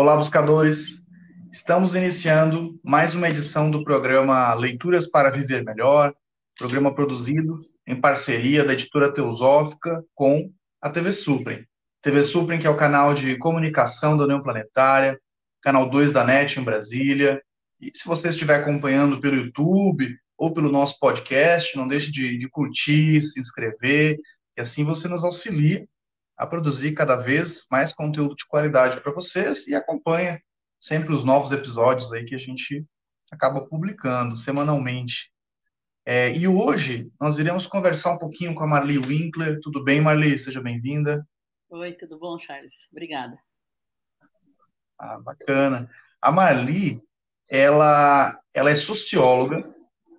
Olá, buscadores. Estamos iniciando mais uma edição do programa Leituras para Viver Melhor, programa produzido em parceria da editora Teosófica com a TV Suprem. TV Suprem, que é o canal de comunicação da União Planetária, canal 2 da NET em Brasília. E se você estiver acompanhando pelo YouTube ou pelo nosso podcast, não deixe de, de curtir, se inscrever, e assim você nos auxilia a produzir cada vez mais conteúdo de qualidade para vocês e acompanha sempre os novos episódios aí que a gente acaba publicando semanalmente. É, e hoje nós iremos conversar um pouquinho com a Marli Winkler. Tudo bem, Marli? Seja bem-vinda. Oi, tudo bom, Charles? Obrigada. Ah, bacana. A Marli, ela, ela é socióloga,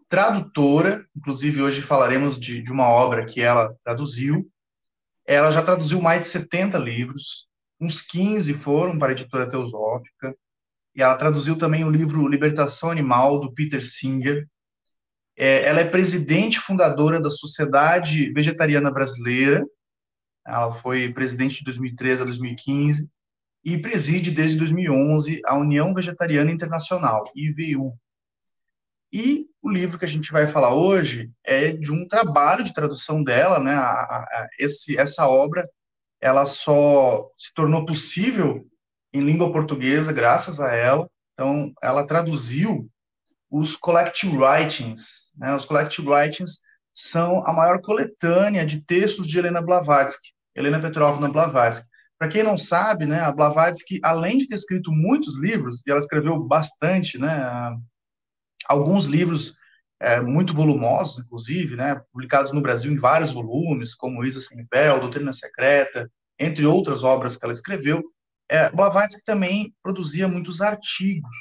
tradutora, inclusive hoje falaremos de, de uma obra que ela traduziu, ela já traduziu mais de 70 livros, uns 15 foram para a editora Teosófica, e ela traduziu também o livro Libertação Animal, do Peter Singer. É, ela é presidente fundadora da Sociedade Vegetariana Brasileira, ela foi presidente de 2013 a 2015, e preside desde 2011 a União Vegetariana Internacional, IVU, e o livro que a gente vai falar hoje é de um trabalho de tradução dela, né? A, a, esse, essa obra, ela só se tornou possível em língua portuguesa graças a ela. Então, ela traduziu os collective writings. Né? Os collective writings são a maior coletânea de textos de Helena Blavatsky, Helena Petrovna Blavatsky. Para quem não sabe, né, a Blavatsky, além de ter escrito muitos livros, e ela escreveu bastante, né, alguns livros é, muito volumosos, inclusive, né, publicados no Brasil em vários volumes, como Isa Semipel, Doutrina Secreta, entre outras obras que ela escreveu. É, Blavatsky também produzia muitos artigos,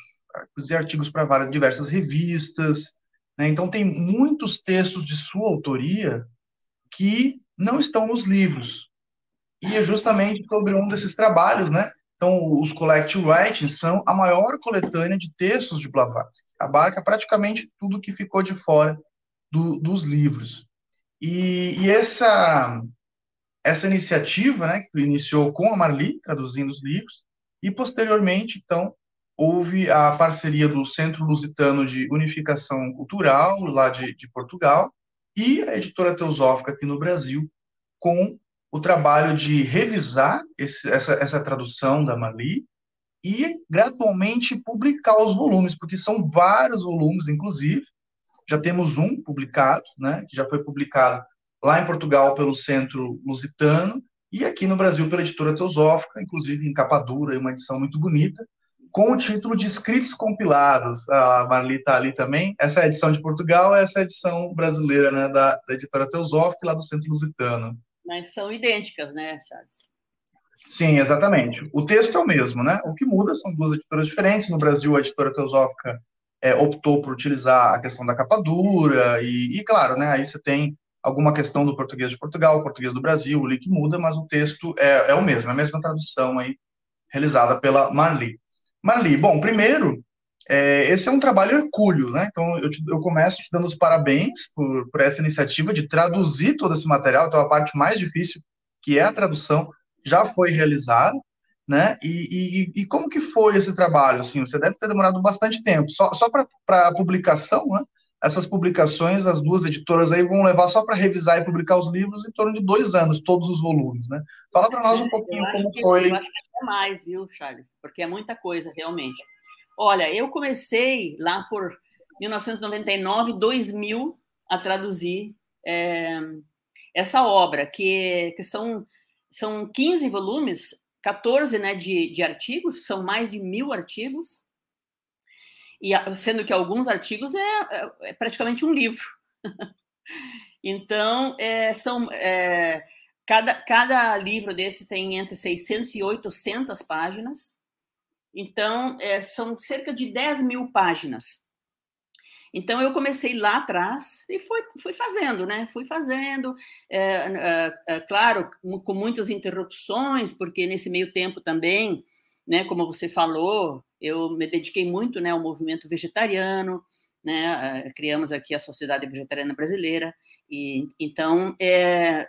produzia artigos para várias diversas revistas, né, então tem muitos textos de sua autoria que não estão nos livros. E é justamente sobre um desses trabalhos, né, então, os collective writings são a maior coletânea de textos de Blavatsky. Abarca praticamente tudo que ficou de fora do, dos livros. E, e, essa, essa iniciativa, né, que iniciou com a Marli, traduzindo os livros, e posteriormente, então, houve a parceria do Centro Lusitano de Unificação Cultural, lá de, de Portugal, e a editora Teosófica aqui no Brasil, com o trabalho de revisar esse, essa, essa tradução da Mali e gradualmente publicar os volumes, porque são vários volumes, inclusive. Já temos um publicado, né, que já foi publicado lá em Portugal pelo Centro Lusitano e aqui no Brasil pela editora Teosófica, inclusive em capa dura, uma edição muito bonita, com o título de Escritos Compilados. A Marli está ali também. Essa é a edição de Portugal, essa é a edição brasileira né, da, da editora Teosófica, lá do Centro Lusitano mas são idênticas, né, Charles? Sim, exatamente. O texto é o mesmo, né? O que muda são duas editoras diferentes. No Brasil, a editora Teosófica é, optou por utilizar a questão da capa dura, e, e, claro, né, aí você tem alguma questão do português de Portugal, português do Brasil, o que muda, mas o texto é, é o mesmo, é a mesma tradução aí realizada pela Marli. Marli, bom, primeiro, é, esse é um trabalho hercúleo, né? Então, eu, te, eu começo te dando os parabéns por, por essa iniciativa de traduzir todo esse material. Então, a parte mais difícil, que é a tradução, já foi realizada, né? E, e, e como que foi esse trabalho? Assim, você deve ter demorado bastante tempo. Só, só para a publicação, né? Essas publicações, as duas editoras aí vão levar só para revisar e publicar os livros em torno de dois anos, todos os volumes, né? Fala para nós um pouquinho como que, foi. Eu acho que é mais, viu, Charles? Porque é muita coisa, realmente. Olha, eu comecei lá por 1999, 2000 a traduzir é, essa obra, que, que são, são 15 volumes, 14 né, de, de artigos, são mais de mil artigos, e sendo que alguns artigos é, é, é praticamente um livro. então, é, são é, cada, cada livro desse tem entre 600 e 800 páginas, então, é, são cerca de 10 mil páginas. Então, eu comecei lá atrás e fui, fui fazendo, né? Fui fazendo, é, é, claro, com muitas interrupções, porque nesse meio tempo também, né, como você falou, eu me dediquei muito né, ao movimento vegetariano, né? Criamos aqui a Sociedade Vegetariana Brasileira, e então, é,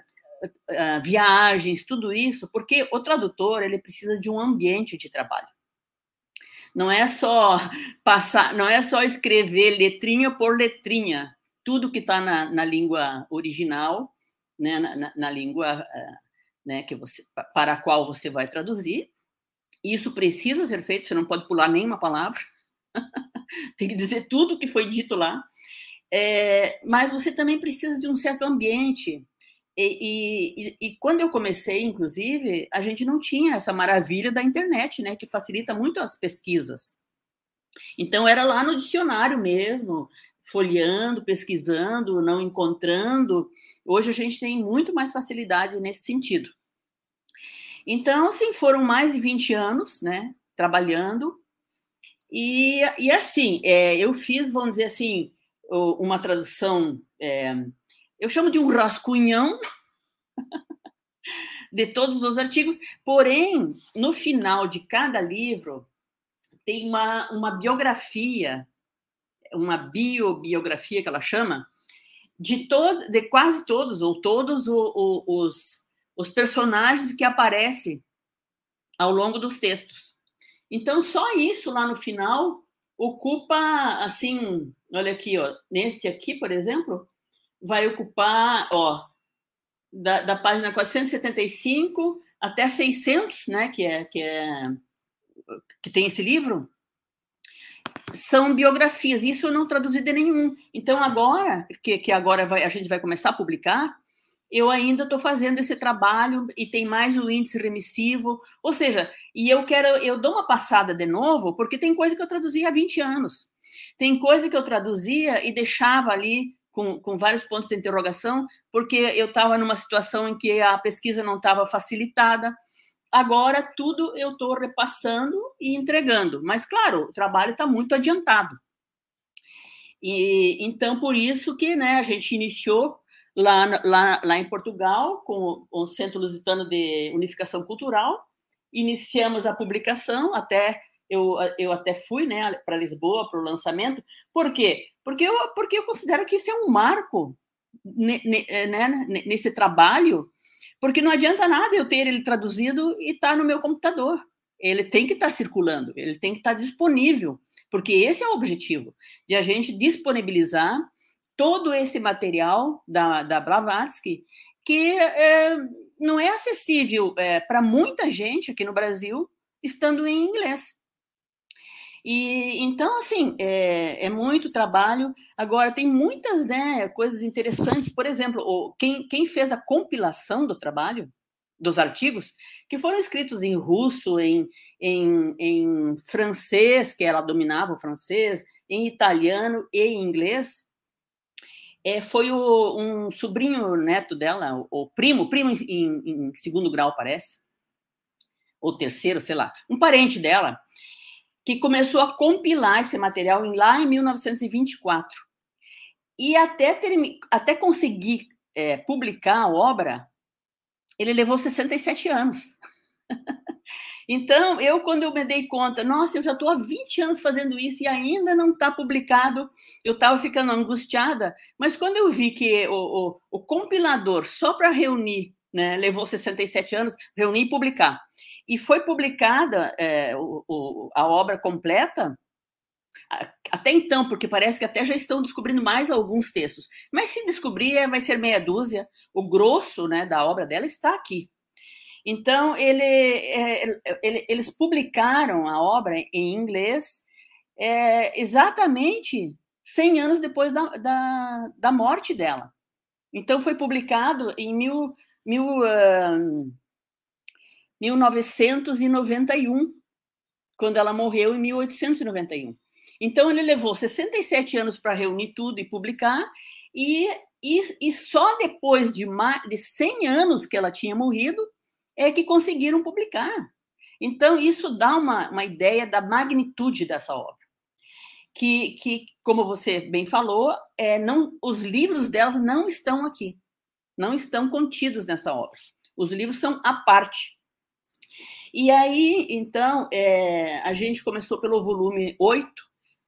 viagens, tudo isso, porque o tradutor ele precisa de um ambiente de trabalho. Não é só passar, não é só escrever letrinha por letrinha, tudo que está na, na, língua original, né, na, na língua eh, né, que você, para a qual você vai traduzir. Isso precisa ser feito, você não pode pular nenhuma palavra. Tem que dizer tudo que foi dito lá. É, mas você também precisa de um certo ambiente. E, e, e, quando eu comecei, inclusive, a gente não tinha essa maravilha da internet, né, que facilita muito as pesquisas. Então, era lá no dicionário mesmo, folheando, pesquisando, não encontrando. Hoje a gente tem muito mais facilidade nesse sentido. Então, assim, foram mais de 20 anos, né, trabalhando. E, e assim, é, eu fiz, vamos dizer assim, uma tradução, é, eu chamo de um rascunhão de todos os artigos, porém, no final de cada livro, tem uma, uma biografia, uma biobiografia que ela chama, de, todo, de quase todos, ou todos o, o, os, os personagens que aparecem ao longo dos textos. Então, só isso lá no final ocupa, assim, olha aqui, ó, neste aqui, por exemplo, vai ocupar, ó, da, da página 475 até 600, né, que é que é que tem esse livro, são biografias. Isso eu não traduzi de nenhum. Então agora, que, que agora vai, a gente vai começar a publicar, eu ainda estou fazendo esse trabalho e tem mais o índice remissivo, ou seja, e eu quero, eu dou uma passada de novo, porque tem coisa que eu traduzia há 20 anos, tem coisa que eu traduzia e deixava ali com, com vários pontos de interrogação, porque eu estava numa situação em que a pesquisa não estava facilitada. Agora tudo eu estou repassando e entregando, mas claro, o trabalho está muito adiantado. E então por isso que né, a gente iniciou lá, lá, lá em Portugal, com o Centro Lusitano de Unificação Cultural. Iniciamos a publicação, até eu, eu até fui né, para Lisboa para o lançamento. Por quê? Porque eu, porque eu considero que isso é um marco ne, né, nesse trabalho, porque não adianta nada eu ter ele traduzido e estar tá no meu computador. Ele tem que estar tá circulando, ele tem que estar tá disponível, porque esse é o objetivo, de a gente disponibilizar todo esse material da, da Blavatsky, que é, não é acessível é, para muita gente aqui no Brasil, estando em inglês. E então, assim, é, é, muito trabalho. Agora, tem muitas né, coisas interessantes. Por exemplo, quem, quem fez a compilação do trabalho, dos artigos, que foram escritos em russo, em, em, em francês, que ela dominava o francês, em italiano e em inglês, é, foi o, um sobrinho neto dela, o, o primo, primo em, em, segundo grau, parece, ou terceiro, sei lá, um parente dela, que começou a compilar esse material lá em 1924. E até, ter, até conseguir é, publicar a obra, ele levou 67 anos. Então, eu, quando eu me dei conta, nossa, eu já estou há 20 anos fazendo isso e ainda não está publicado, eu estava ficando angustiada, mas quando eu vi que o, o, o compilador, só para reunir, né, levou 67 anos, reunir e publicar, e foi publicada é, o, a obra completa, até então, porque parece que até já estão descobrindo mais alguns textos, mas se descobrir, é, vai ser meia dúzia, o grosso né, da obra dela está aqui. Então, ele, é, ele, eles publicaram a obra em inglês é, exatamente 100 anos depois da, da, da, morte dela. Então, foi publicado em mil, mil, uh, 1991, quando ela morreu em 1891. Então, ele levou 67 anos para reunir tudo e publicar, e, e, e só depois de, de 100 anos que ela tinha morrido, é que conseguiram publicar. Então, isso dá uma, uma ideia da magnitude dessa obra. Que, que como você bem falou, é, não, os livros dela não estão aqui, não estão contidos nessa obra. Os livros são à parte. E aí, então, é, a gente começou pelo volume 8,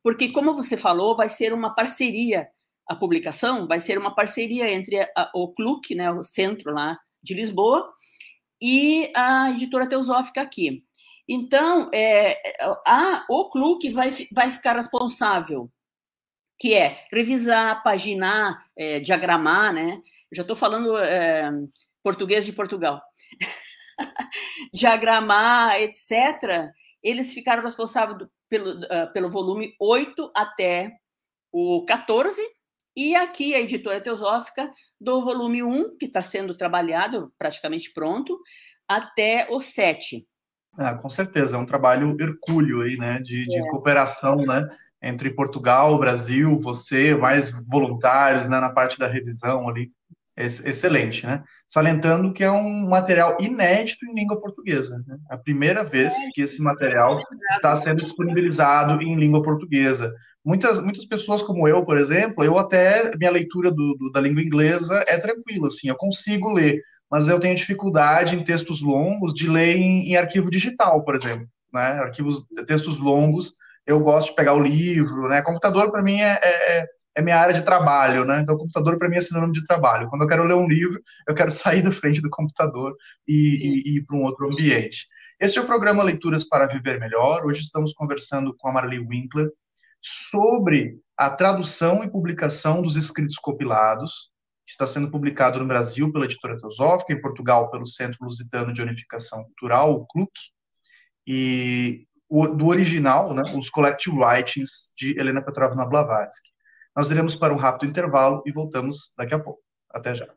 porque, como você falou, vai ser uma parceria, a publicação vai ser uma parceria entre a, o CLUC, né, o centro lá de Lisboa, e a editora teosófica aqui. Então, é, a, o CLUC vai, vai ficar responsável, que é revisar, paginar, é, diagramar, né? Já estou falando é, português de Portugal. diagramar, etc. Eles ficaram responsáveis do, pelo, uh, pelo volume 8 até o 14, e aqui a editora Teosófica, do volume 1, que está sendo trabalhado, praticamente pronto, até o 7. Ah, com certeza, é um trabalho hercúleo aí, né, de, de é. cooperação, né, entre Portugal, Brasil, você, mais voluntários, né, na parte da revisão ali, excelente, né? Salientando que é um material inédito em língua portuguesa, né? a primeira vez que esse material está sendo disponibilizado em língua portuguesa. Muitas, muitas pessoas como eu, por exemplo, eu até, minha leitura do, do, da língua inglesa é tranquila, assim, eu consigo ler, mas eu tenho dificuldade em textos longos de ler em, em arquivo digital, por exemplo, né? Arquivos, textos longos, eu gosto de pegar o livro, né? Computador para mim é, é, é, minha área de trabalho, né? Então, computador para mim é sinônimo de trabalho. Quando eu quero ler um livro, eu quero sair da frente do computador e, e, e ir para um outro ambiente. Esse é o programa Leituras para Viver Melhor. Hoje estamos conversando com a Marli Winkler sobre a tradução e publicação dos escritos compilados, que está sendo publicado no Brasil pela editora Teosófica, em Portugal pelo Centro Lusitano de Unificação Cultural, o CLUC, e o, do original, né, os Collective Writings de Helena Petrovna Blavatsky. Nós iremos para um rápido intervalo e voltamos daqui a pouco. Até já.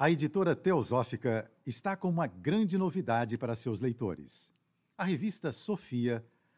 A editora Teosófica está com uma grande novidade para seus leitores. A revista Sofia,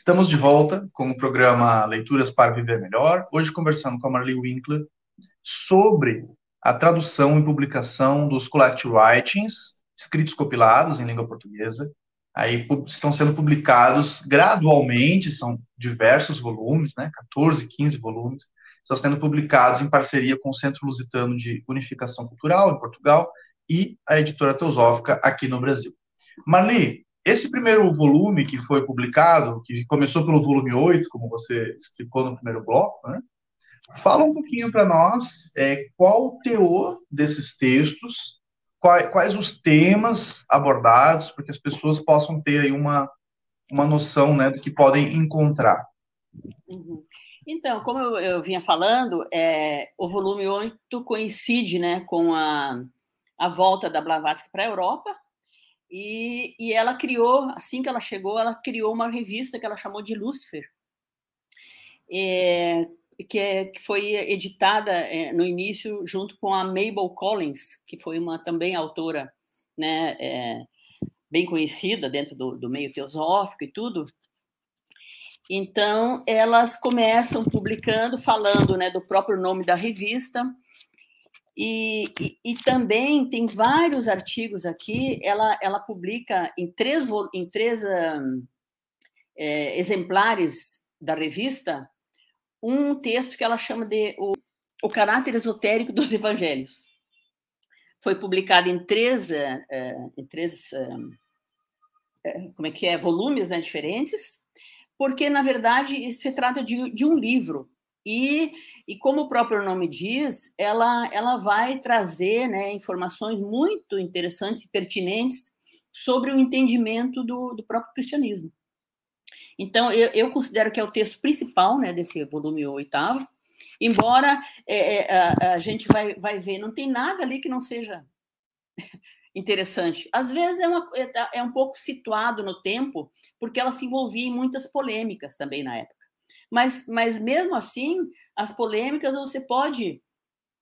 Estamos de volta com o programa Leituras para Viver Melhor, hoje conversando com a Marli Winkler sobre a tradução e publicação dos Collective Writings, escritos compilados em língua portuguesa, aí estão sendo publicados gradualmente, são diversos volumes, né, 14, 15 volumes, estão sendo publicados em parceria com o Centro Lusitano de Unificação Cultural, em Portugal, e a editora Teosófica, aqui no Brasil. Marli, esse primeiro volume que foi publicado, que começou pelo volume 8, como você explicou no primeiro bloco, né, fala um pouquinho para nós é, qual o teor desses textos quais, quais os temas abordados, para que as pessoas possam ter aí uma, uma noção né, do que podem encontrar. Uhum. Então, como eu, eu vinha falando, é, o volume 8 coincide né, com a, a volta da Blavatsky para a Europa, e, e ela criou, assim que ela chegou, ela criou uma revista que ela chamou de Lucifer, é, que, é, que foi editada é, no início junto com a Mabel Collins, que foi uma também autora né, é, bem conhecida dentro do, do meio teosófico e tudo. Então, elas começam publicando, falando né, do próprio nome da revista, e, e, também tem vários artigos aqui. Ela, ela publica em três, em três um, é, exemplares da revista um texto que ela chama de o, o caráter esotérico dos evangelhos. Foi publicado em três, uh, em três uh, como é que é, volumes né, diferentes, porque, na verdade, se trata de, de um livro. E, E como o próprio nome diz, ela, ela vai trazer né, informações muito interessantes e pertinentes sobre o entendimento do, do próprio cristianismo. Então, eu, eu, considero que é o texto principal né, desse volume oitavo, embora é, é, a, a, gente vai, vai ver, não tem nada ali que não seja interessante. Às vezes é, uma, é, é um pouco situado no tempo, porque ela se envolvia em muitas polêmicas também na época. Mas, mas mesmo assim, as polêmicas você pode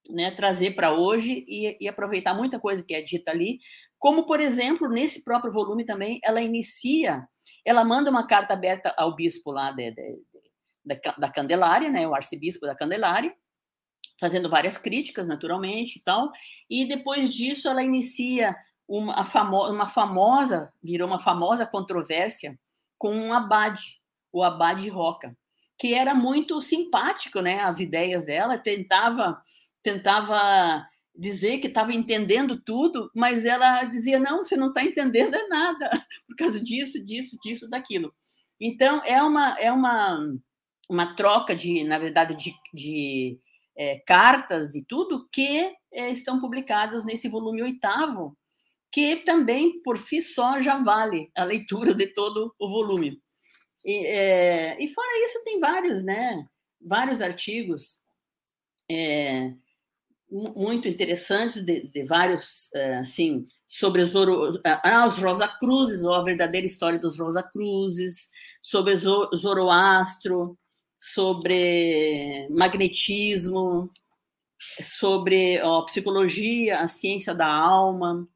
né, trazer para hoje e, e, aproveitar muita coisa que é dita ali, como, por exemplo, nesse próprio volume também, ela inicia, ela manda uma carta aberta ao bispo lá de, de, de, da Candelária, né, o arcebispo da Candelária, fazendo várias críticas, naturalmente, e tal. E depois disso, ela inicia uma, famo uma famosa, virou uma famosa controvérsia com um abade, o abade Roca, que era muito simpático, né? As ideias dela, tentava, tentava dizer que estava entendendo tudo, mas ela dizia não, você não está entendendo é nada por causa disso, disso, disso, daquilo. Então é uma é uma uma troca de, na verdade, de, de é, cartas e tudo que é, estão publicadas nesse volume oitavo, que também por si só já vale a leitura de todo o volume. E, é, e fora isso tem vários, né? Vários artigos é, muito interessantes de, de vários, é, assim, sobre os, ah, os Rosa Cruzes, ou a verdadeira história dos Rosa Cruzes, sobre Zoroastro, sobre magnetismo, sobre ó, psicologia, a ciência da alma,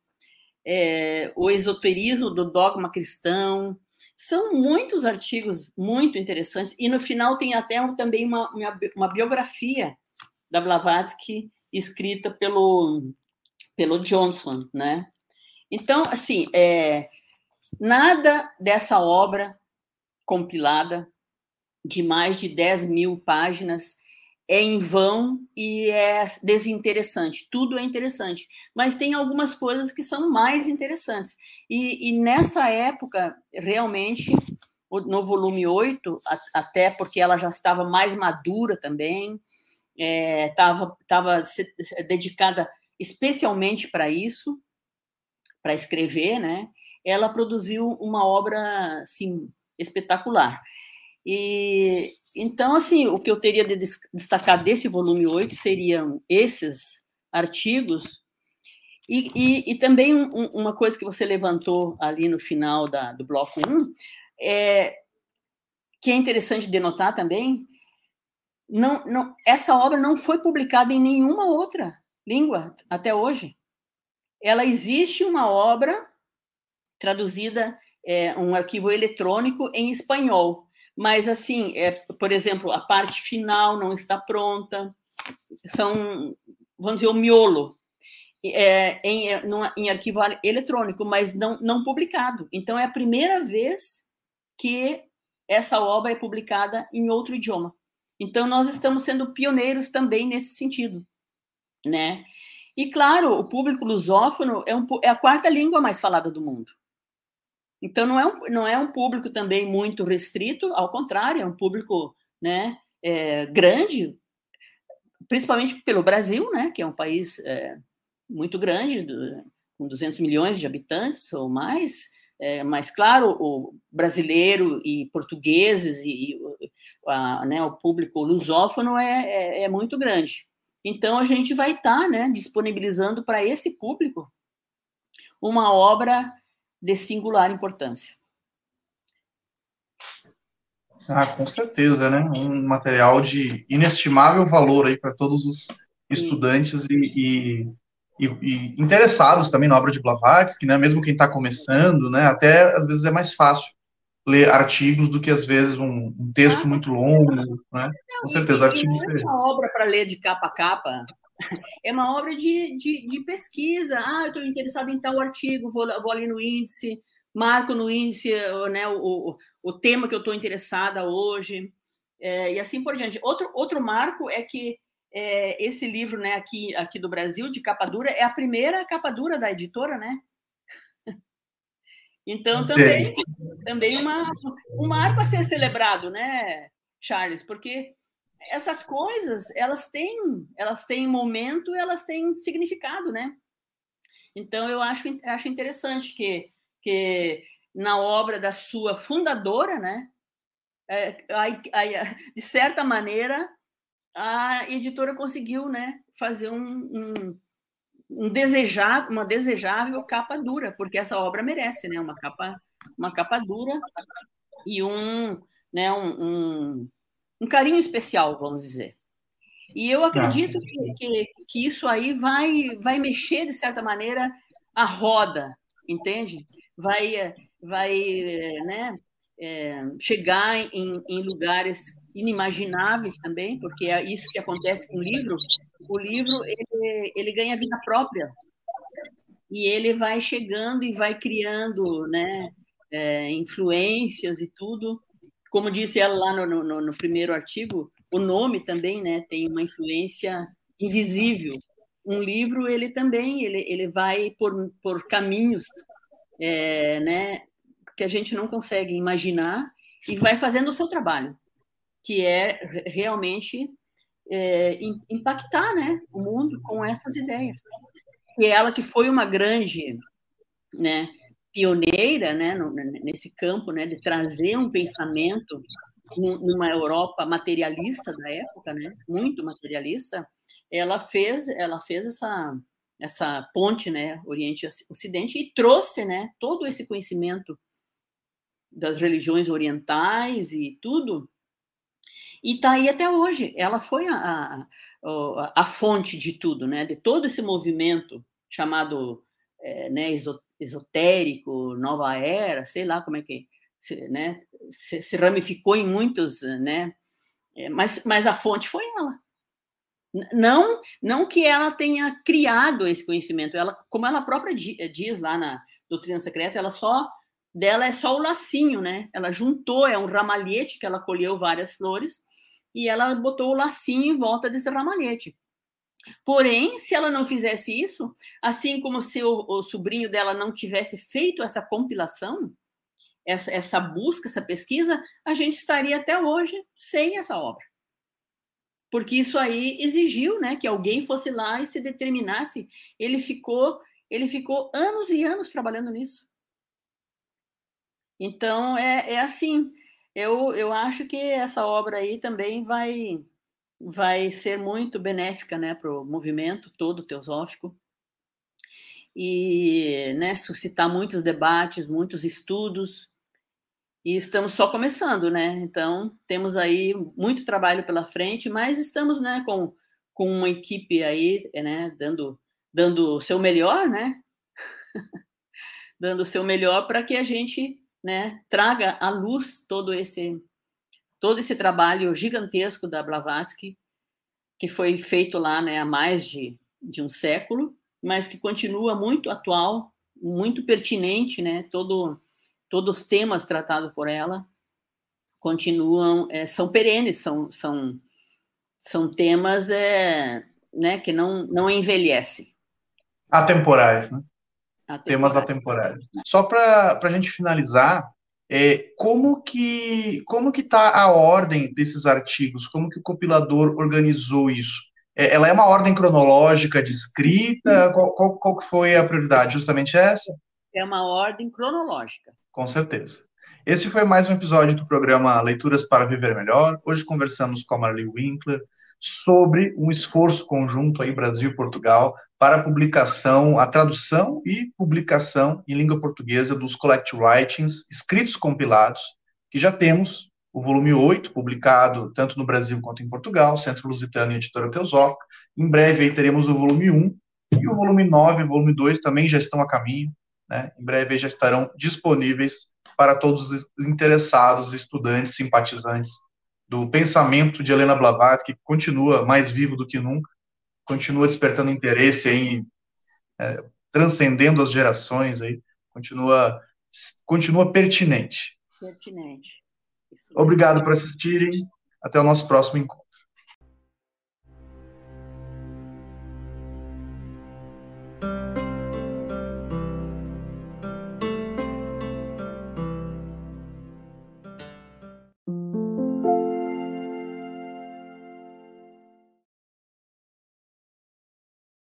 é, o esoterismo do dogma cristão. São muitos artigos muito interessantes, e no final tem até um, também uma, uma, biografia da Blavatsky escrita pelo, pelo Johnson, né? Então, assim, é, nada dessa obra compilada de mais de 10 mil páginas é em vão e é desinteressante. Tudo é interessante, mas tem algumas coisas que são mais interessantes. E, e nessa época, realmente, no volume 8, até porque ela já estava mais madura também, estava é, tava dedicada especialmente para isso, para escrever, né? Ela produziu uma obra assim, espetacular. E então, assim, o que eu teria de destacar desse volume 8 seriam esses artigos e, e, e também um, uma coisa que você levantou ali no final da, do bloco 1, é, que é interessante denotar também, não, não, essa obra não foi publicada em nenhuma outra língua até hoje. Ela existe uma obra traduzida, é, um arquivo eletrônico em espanhol, mas, assim, é, por exemplo, a parte final não está pronta, são, vamos dizer, o miolo, é, em, em arquivo eletrônico, mas não, não publicado. Então, é a primeira vez que essa obra é publicada em outro idioma. Então, nós estamos sendo pioneiros também nesse sentido, né? E, claro, o público lusófono é, um, é a quarta língua mais falada do mundo. Então, não é um, não é um público também muito restrito, ao contrário, é um público né, é, grande, principalmente pelo Brasil, né, que é um país é, muito grande, do, com 200 milhões de habitantes ou mais, é, mas, claro, o brasileiro e portugueses e, e a, né, o público lusófono é, é, é, muito grande. Então, a gente vai estar tá, né, disponibilizando para esse público uma obra de singular importância. Ah, com certeza, né? Um material de inestimável valor aí para todos os estudantes e, e, e, interessados também na obra de Blavatsky, né? Mesmo quem está começando, né? Até às vezes é mais fácil ler artigos do que às vezes um, um texto ah, muito longo, né? Não, com certeza, artigos. Não é uma obra para ler de capa a capa. É uma obra de, de, de pesquisa. Ah, eu estou interessado em tal artigo, vou, vou ali no índice, marco no índice né, o, o tema que eu estou interessada hoje, é, e assim por diante. Outro, outro marco é que é, esse livro né, aqui, aqui do Brasil, de capa dura, é a primeira capa dura da editora, né? Então, também, também uma, um marco a ser celebrado, né, Charles? Porque essas coisas, elas têm, elas têm momento, elas têm significado, né? Então eu acho, acho interessante que, que na obra da sua fundadora, né, é, de certa maneira a editora conseguiu, né, fazer um, um, um desejar, uma desejável capa dura, porque essa obra merece, né, uma capa, uma capa dura e um, né, um, um, um carinho especial, vamos dizer. E eu acredito que, que, que, isso aí vai, vai mexer, de certa maneira, a roda, entende? Vai, vai né, é, chegar em, em lugares inimagináveis também, porque é isso que acontece com o livro. O livro ele, ele ganha vida própria e ele vai chegando e vai criando, né, é, influências e tudo. Como disse ela lá no, no, no, primeiro artigo, o nome também, né, tem uma influência invisível. Um livro ele também ele, ele vai por, por caminhos, é, né, que a gente não consegue imaginar e vai fazendo o seu trabalho que é realmente é, impactar né, o mundo com essas ideias. E ela que foi uma grande né, pioneira né, no, nesse campo né, de trazer um pensamento numa Europa materialista da época, né, muito materialista, ela fez, ela fez essa, essa ponte, né, Oriente-Ocidente e trouxe, né, todo esse conhecimento das religiões orientais e tudo e está aí até hoje. Ela foi a, a, a, fonte de tudo, né? de todo esse movimento chamado é, né, esotérico, nova era, sei lá como é que se, né, se, se ramificou em muitos, né? É, mas, mas a fonte foi ela. Não, não que ela tenha criado esse conhecimento, ela, como ela própria diz lá na doutrina secreta, ela só dela é só o lacinho, né? Ela juntou, é um ramalhete que ela colheu várias flores e ela botou o lacinho em volta desse ramalhete. Porém, se ela não fizesse isso, assim como se o, o sobrinho dela não tivesse feito essa compilação, essa, essa busca, essa pesquisa, a gente estaria até hoje sem essa obra. Porque isso aí exigiu né, que alguém fosse lá e se determinasse. Ele ficou, ele ficou anos e anos trabalhando nisso. Então, é, é assim, eu, eu acho que essa obra aí também vai, vai ser muito benéfica né, para o movimento todo teosófico e né, suscitar muitos debates, muitos estudos. E estamos só começando, né? Então, temos aí muito trabalho pela frente, mas estamos né, com, com uma equipe aí, né, dando, dando o seu melhor, né? dando o seu melhor para que a gente né, traga à luz todo esse todo esse trabalho gigantesco da Blavatsky, que foi feito lá né, há mais de, de um século, mas que continua muito atual, muito pertinente, né, todo, todos os temas tratados por ela continuam, é, são perenes, são, são, são temas é, né, que não, não envelhecem. Atemporais, né? Atemporais. Temas atemporais. Só para a gente finalizar, é, como que como que está a ordem desses artigos? Como que o compilador organizou isso? É, ela é uma ordem cronológica de escrita? Qual, qual, qual foi a prioridade? Justamente essa? É uma ordem cronológica. Com certeza. Esse foi mais um episódio do programa Leituras para Viver Melhor. Hoje conversamos com a Marley Winkler sobre um esforço conjunto aí Brasil e Portugal para a publicação, a tradução e publicação em língua portuguesa dos Collect Writings escritos compilados, que já temos o volume 8, publicado tanto no Brasil quanto em Portugal, Centro Lusitano e Editora Teosófica. Em breve aí teremos o volume 1 e o volume 9 e o volume 2 também já estão a caminho, né? Em breve já estarão disponíveis para todos os interessados, estudantes, simpatizantes do pensamento de Helena Blavatsky, que continua mais vivo do que nunca, continua despertando interesse aí, é, transcendendo as gerações aí, continua, continua pertinente. Pertinente. Obrigado por assistirem. Até o nosso próximo encontro.